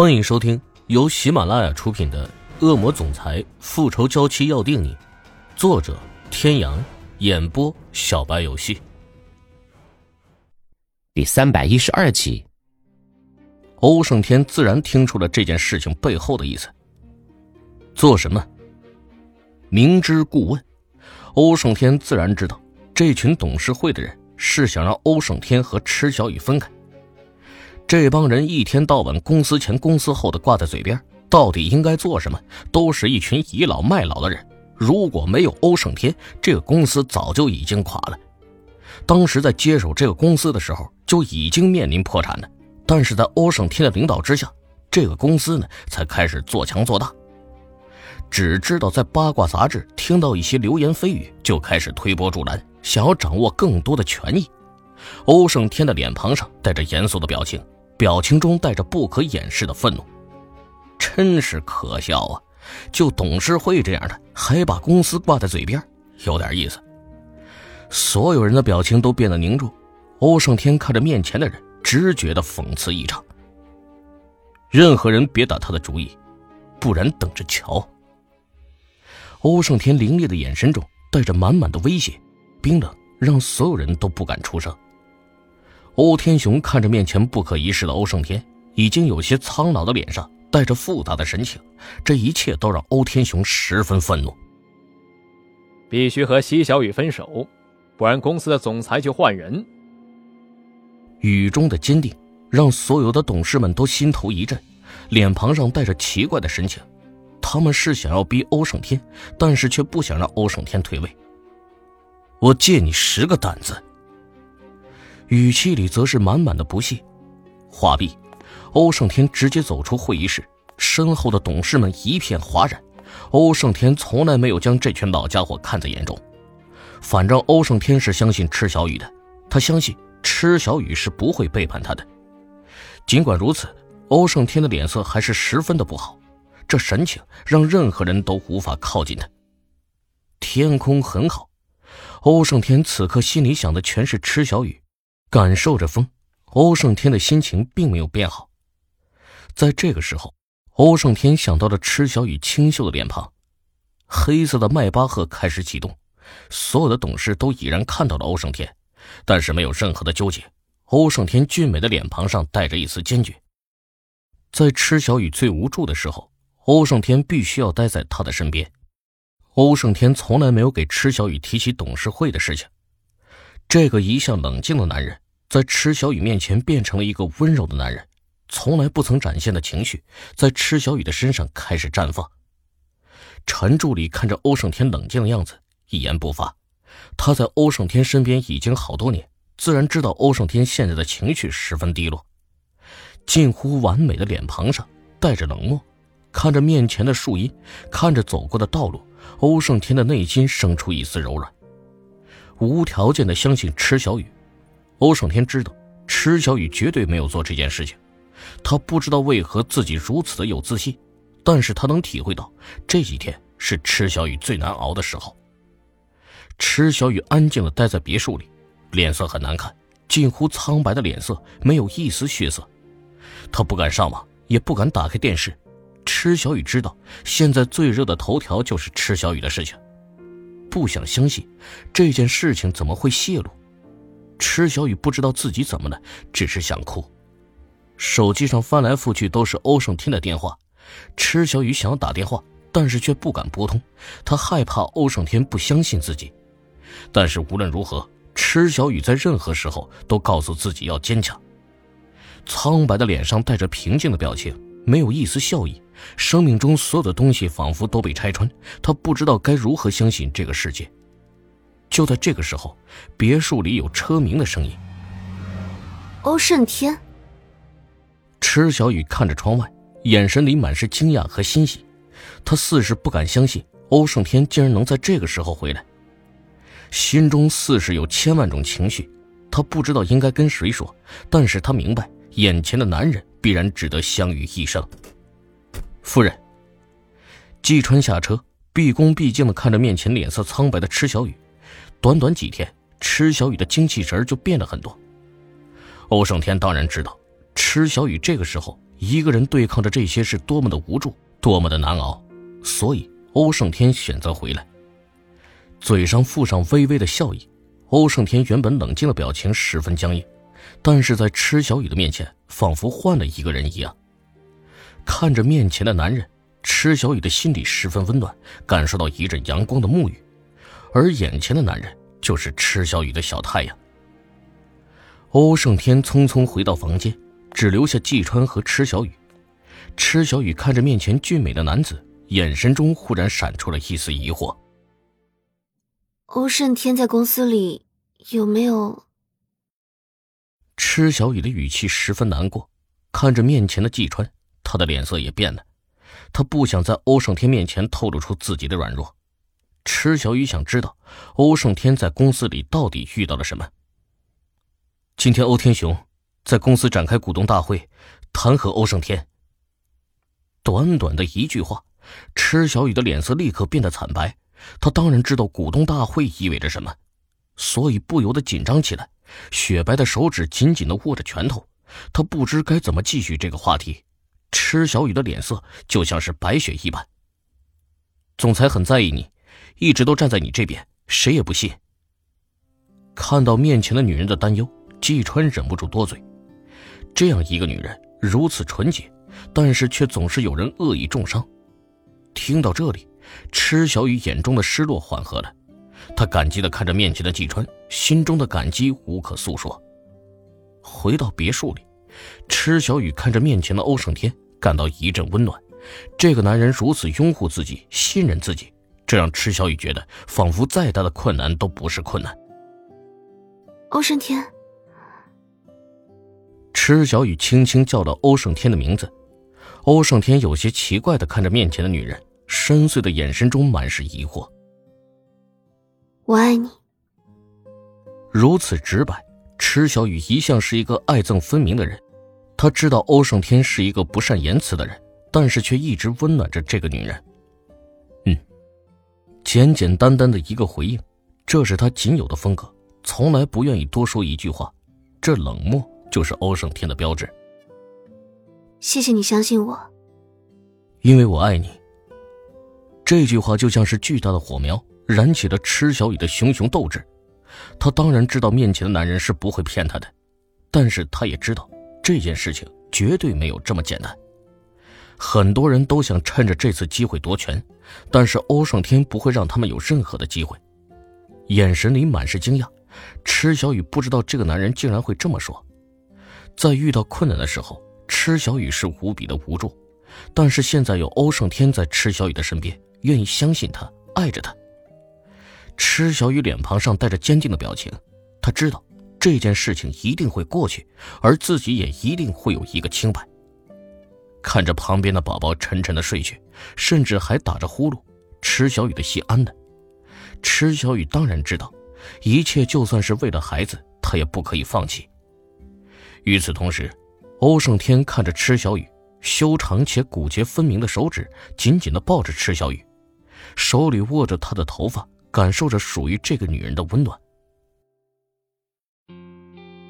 欢迎收听由喜马拉雅出品的《恶魔总裁复仇娇妻要定你》，作者：天阳，演播：小白游戏。第三百一十二集，欧胜天自然听出了这件事情背后的意思。做什么？明知故问。欧胜天自然知道，这群董事会的人是想让欧胜天和池小雨分开。这帮人一天到晚公司前公司后的挂在嘴边，到底应该做什么？都是一群倚老卖老的人。如果没有欧胜天，这个公司早就已经垮了。当时在接手这个公司的时候，就已经面临破产了。但是在欧胜天的领导之下，这个公司呢才开始做强做大。只知道在八卦杂志听到一些流言蜚语，就开始推波助澜，想要掌握更多的权益。欧胜天的脸庞上带着严肃的表情。表情中带着不可掩饰的愤怒，真是可笑啊！就董事会这样的，还把公司挂在嘴边，有点意思。所有人的表情都变得凝重。欧胜天看着面前的人，直觉得讽刺异常。任何人别打他的主意，不然等着瞧。欧胜天凌厉的眼神中带着满满的威胁，冰冷让所有人都不敢出声。欧天雄看着面前不可一世的欧胜天，已经有些苍老的脸上带着复杂的神情，这一切都让欧天雄十分愤怒。必须和西小雨分手，不然公司的总裁就换人。雨中的坚定让所有的董事们都心头一震，脸庞上带着奇怪的神情。他们是想要逼欧胜天，但是却不想让欧胜天退位。我借你十个胆子。语气里则是满满的不屑。话毕，欧胜天直接走出会议室，身后的董事们一片哗然。欧胜天从来没有将这群老家伙看在眼中，反正欧胜天是相信池小雨的，他相信池小雨是不会背叛他的。尽管如此，欧胜天的脸色还是十分的不好，这神情让任何人都无法靠近他。天空很好，欧胜天此刻心里想的全是池小雨。感受着风，欧胜天的心情并没有变好。在这个时候，欧胜天想到了池小雨清秀的脸庞。黑色的迈巴赫开始启动，所有的董事都已然看到了欧胜天，但是没有任何的纠结。欧胜天俊美的脸庞上带着一丝坚决。在池小雨最无助的时候，欧胜天必须要待在他的身边。欧胜天从来没有给池小雨提起董事会的事情。这个一向冷静的男人，在池小雨面前变成了一个温柔的男人，从来不曾展现的情绪，在池小雨的身上开始绽放。陈助理看着欧胜天冷静的样子，一言不发。他在欧胜天身边已经好多年，自然知道欧胜天现在的情绪十分低落。近乎完美的脸庞上带着冷漠，看着面前的树荫，看着走过的道路，欧胜天的内心生出一丝柔软。无条件的相信池小雨，欧胜天知道池小雨绝对没有做这件事情。他不知道为何自己如此的有自信，但是他能体会到这几天是池小雨最难熬的时候。池小雨安静的待在别墅里，脸色很难看，近乎苍白的脸色，没有一丝血色。他不敢上网，也不敢打开电视。池小雨知道，现在最热的头条就是池小雨的事情。不想相信这件事情怎么会泄露？池小雨不知道自己怎么了，只是想哭。手机上翻来覆去都是欧胜天的电话，池小雨想要打电话，但是却不敢拨通，他害怕欧胜天不相信自己。但是无论如何，池小雨在任何时候都告诉自己要坚强。苍白的脸上带着平静的表情，没有一丝笑意。生命中所有的东西仿佛都被拆穿，他不知道该如何相信这个世界。就在这个时候，别墅里有车鸣的声音。欧胜天，池小雨看着窗外，眼神里满是惊讶和欣喜。他似是不敢相信欧胜天竟然能在这个时候回来，心中似是有千万种情绪。他不知道应该跟谁说，但是他明白眼前的男人必然值得相遇一生。夫人，季川下车，毕恭毕敬的看着面前脸色苍白的池小雨。短短几天，池小雨的精气神就变了很多。欧胜天当然知道，池小雨这个时候一个人对抗着这些是多么的无助，多么的难熬。所以欧胜天选择回来，嘴上附上微微的笑意。欧胜天原本冷静的表情十分僵硬，但是在池小雨的面前，仿佛换了一个人一样。看着面前的男人，池小雨的心里十分温暖，感受到一阵阳光的沐浴。而眼前的男人就是池小雨的小太阳。欧胜天匆匆回到房间，只留下季川和池小雨。池小雨看着面前俊美的男子，眼神中忽然闪出了一丝疑惑。欧胜天在公司里有没有？池小雨的语气十分难过，看着面前的季川，他的脸色也变了。他不想在欧胜天面前透露出自己的软弱。池小雨想知道，欧胜天在公司里到底遇到了什么。今天，欧天雄在公司展开股东大会，弹劾欧胜天。短短的一句话，池小雨的脸色立刻变得惨白。他当然知道股东大会意味着什么，所以不由得紧张起来，雪白的手指紧紧的握着拳头。他不知该怎么继续这个话题。池小雨的脸色就像是白雪一般。总裁很在意你，一直都站在你这边，谁也不信。看到面前的女人的担忧。季川忍不住多嘴，这样一个女人如此纯洁，但是却总是有人恶意重伤。听到这里，池小雨眼中的失落缓和了，她感激的看着面前的季川，心中的感激无可诉说。回到别墅里，池小雨看着面前的欧胜天，感到一阵温暖。这个男人如此拥护自己，信任自己，这让池小雨觉得仿佛再大的困难都不是困难。欧胜天。池小雨轻轻叫到欧胜天的名字，欧胜天有些奇怪的看着面前的女人，深邃的眼神中满是疑惑。我爱你。如此直白，池小雨一向是一个爱憎分明的人，他知道欧胜天是一个不善言辞的人，但是却一直温暖着这个女人。嗯，简简单单的一个回应，这是他仅有的风格，从来不愿意多说一句话，这冷漠。就是欧胜天的标志。谢谢你相信我，因为我爱你。这句话就像是巨大的火苗，燃起了池小雨的熊熊斗志。他当然知道面前的男人是不会骗他的，但是他也知道这件事情绝对没有这么简单。很多人都想趁着这次机会夺权，但是欧胜天不会让他们有任何的机会。眼神里满是惊讶，池小雨不知道这个男人竟然会这么说。在遇到困难的时候，池小雨是无比的无助，但是现在有欧胜天在池小雨的身边，愿意相信他，爱着他。池小雨脸庞上带着坚定的表情，他知道这件事情一定会过去，而自己也一定会有一个清白。看着旁边的宝宝沉沉的睡去，甚至还打着呼噜，池小雨的心安的。池小雨当然知道，一切就算是为了孩子，他也不可以放弃。与此同时，欧胜天看着池小雨修长且骨节分明的手指，紧紧地抱着池小雨，手里握着她的头发，感受着属于这个女人的温暖。